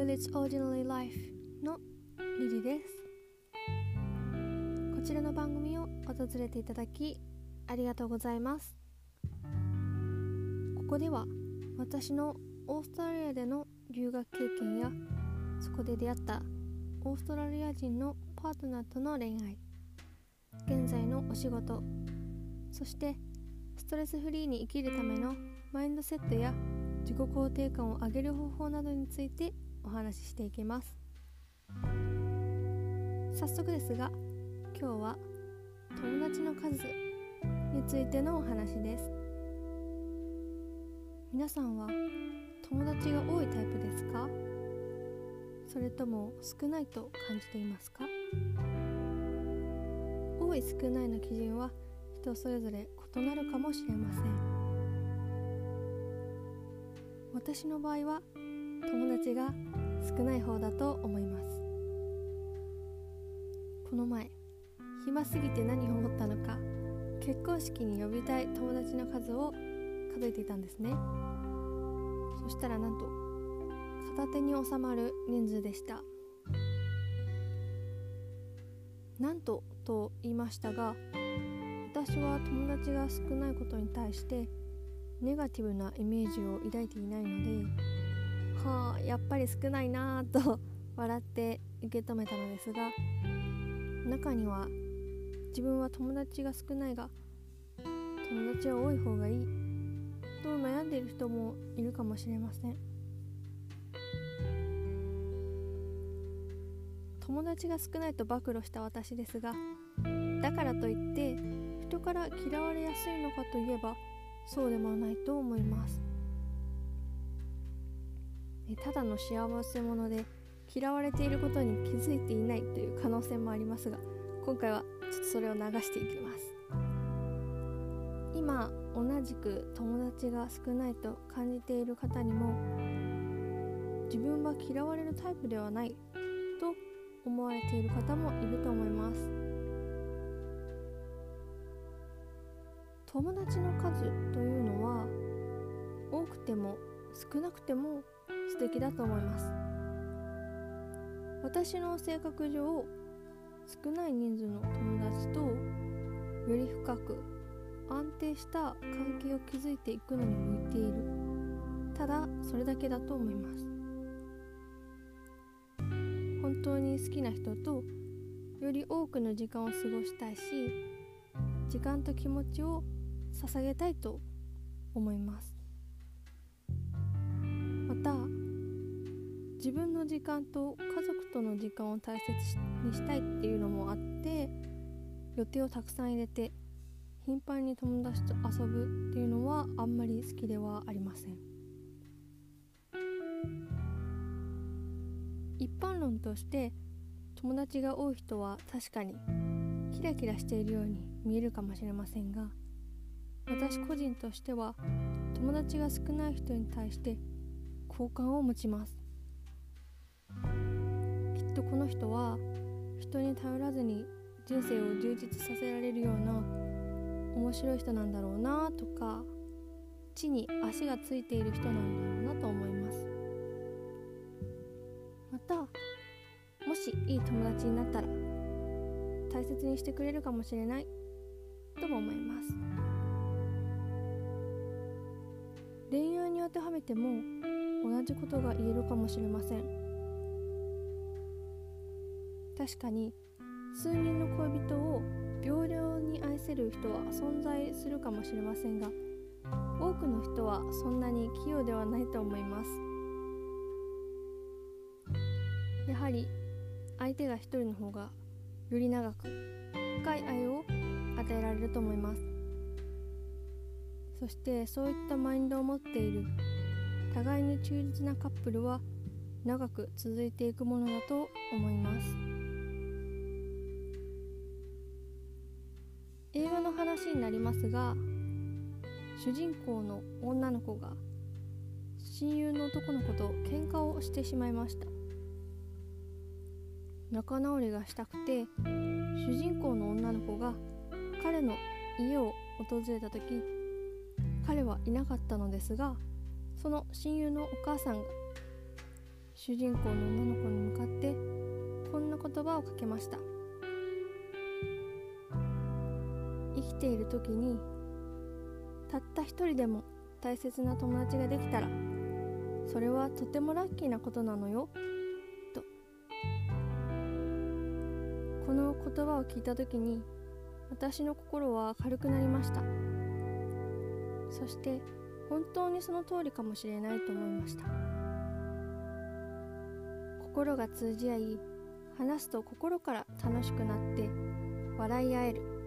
Village Ordinary Life のリリです。こちらの番組を訪れていただきありがとうございます。ここでは私のオーストラリアでの留学経験やそこで出会ったオーストラリア人のパートナーとの恋愛現在のお仕事そしてストレスフリーに生きるためのマインドセットや自己肯定感を上げる方法などについてお話ししていきます。早速ですが今日は友達の数についてのお話です。皆さんは友達が多いタイプですか？それとも少ないと感じていますか？多い少ないの基準は人それぞれ異なるかもしれません。私の場合は友達が少ない方だと思います。この前暇すぎて何を思ったのか結婚式に呼びたい友達の数を数えていたんですね。そしたらなんと片手に収まる人数でした。なんとと言いましたが私は友達が少ないことに対してネガティブなイメージを抱いていないのではあやっぱり少ないなぁと 笑って受け止めたのですが中には自分は友達が少ないが友達は多い方がいい。と悩んでいる人もいるかもしれません。友達が少ないと暴露した私ですがだからといって人から嫌われやすいのかといえばそうでもないと思います。ただの幸せ者で嫌われていることに気づいていないという可能性もありますが今回はちょっとそれを流していきます。今同じく友達が少ないと感じている方にも自分は嫌われるタイプではないと思われている方もいると思います。友達の数というのは多くても少なくても敵だと思います。私の性格上少ない人数の友達とより深く安定した関係を築いていくのに向いている。ただそれだけだと思います。本当に好きな人とより多くの時間を過ごしたいし時間と気持ちを捧げたいと思います。自分の時間と家族との時間を大切にしたいっていうのもあって予定をたくさん入れて頻繁に友達と遊ぶっていうのはあんまり好きではありません。一般論として友達が多い人は確かにキラキラしているように見えるかもしれませんが私個人としては友達が少ない人に対して好感を持ちます。とこの人は人に頼らずに人生を充実させられるような面白い人なんだろうなとか地に足がついている人なんだろうなと思います。またもしいい友達になったら大切にしてくれるかもしれないとも思います。恋愛に当てはめても同じことが言えるかもしれません。確かに数人の恋人を平等に愛せる人は存在するかもしれませんが多くの人はそんなに器用ではないと思います。やはり相手が一人の方がより長く深い愛を与えられると思います。そしてそういったマインドを持っている互いに忠実なカップルは長く続いていくものだと思います。話になりますが主人公の女の子が親友の男の子と喧嘩をしてしまいました。仲直りがしたくて主人公の女の子が彼の家を訪れた時彼はいなかったのですがその親友のお母さんが主人公の女の子に向かってこんな言葉をかけました。ている時にたった一人でも大切な友達ができたらそれはとてもラッキーなことなのよと。この言葉を聞いた時に私の心は軽くなりました。そして本当にその通りかもしれないと思いました。心が通じ合い話すと心から楽しくなって笑い合える。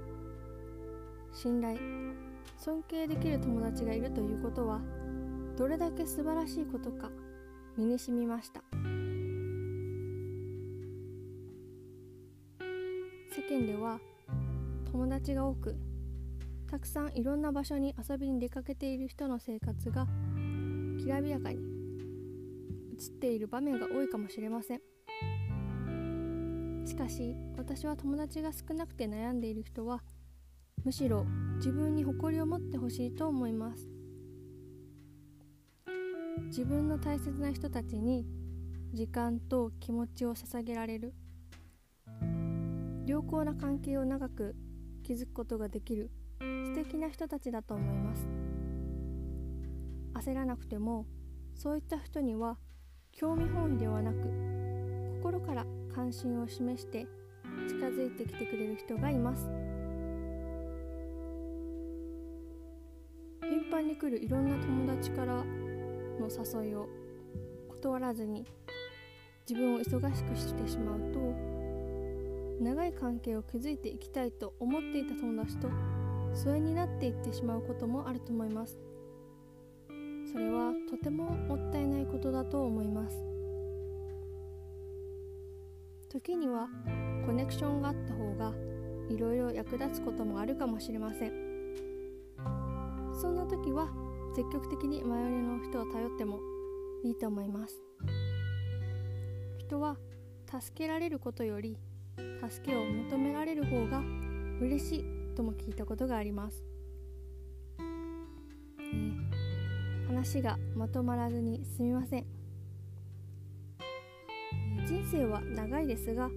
信頼尊敬できる友達がいるということはどれだけ素晴らしいことか身にしみました。世間では友達が多くたくさんいろんな場所に遊びに出かけている人の生活がきらびやかに映っている場面が多いかもしれません。しかし私は友達が少なくて悩んでいる人はむしろ自分に誇りを持ってほしいと思います。自分の大切な人たちに時間と気持ちを捧げられる。良好な関係を長く築くことができる素敵な人たちだと思います。焦らなくてもそういった人には興味本位ではなく心から関心を示して近づいてきてくれる人がいます。頻繁に来るいろんな友達からの誘いを断らずに自分を忙しくしてしまうと長い関係を築いていきたいと思っていた友達と疎遠になっていってしまうこともあると思います。それはとてももったいないことだと思います。時にはコネクションがあった方がいろいろ役立つこともあるかもしれません。そんな時は積極的に周りの人を頼ってもいいと思います。人は助けられることより助けを求められる方が嬉しいとも聞いたことがあります、えー、話がまとまらずにすみません、えー、人生は長いですが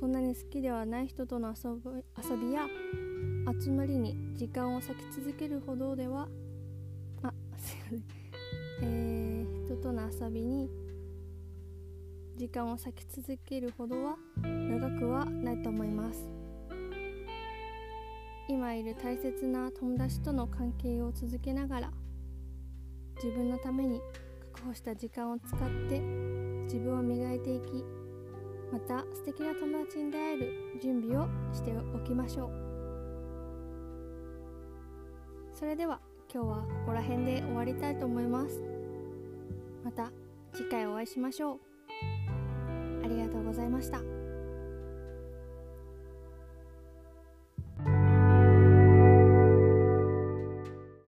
そんなに好きではない人との遊びや集まりに時間を割き続けるほどではすいません。えー、人との遊びに時間を割き続けるほどは長くはないと思います。今いる大切な友達との関係を続けながら自分のために確保した時間を使って自分を磨いていきまた素敵な友達に出会える準備をしておきましょう。それでは今日はここら辺で終わりたいと思います。また次回お会いしましょう。ありがとうございました。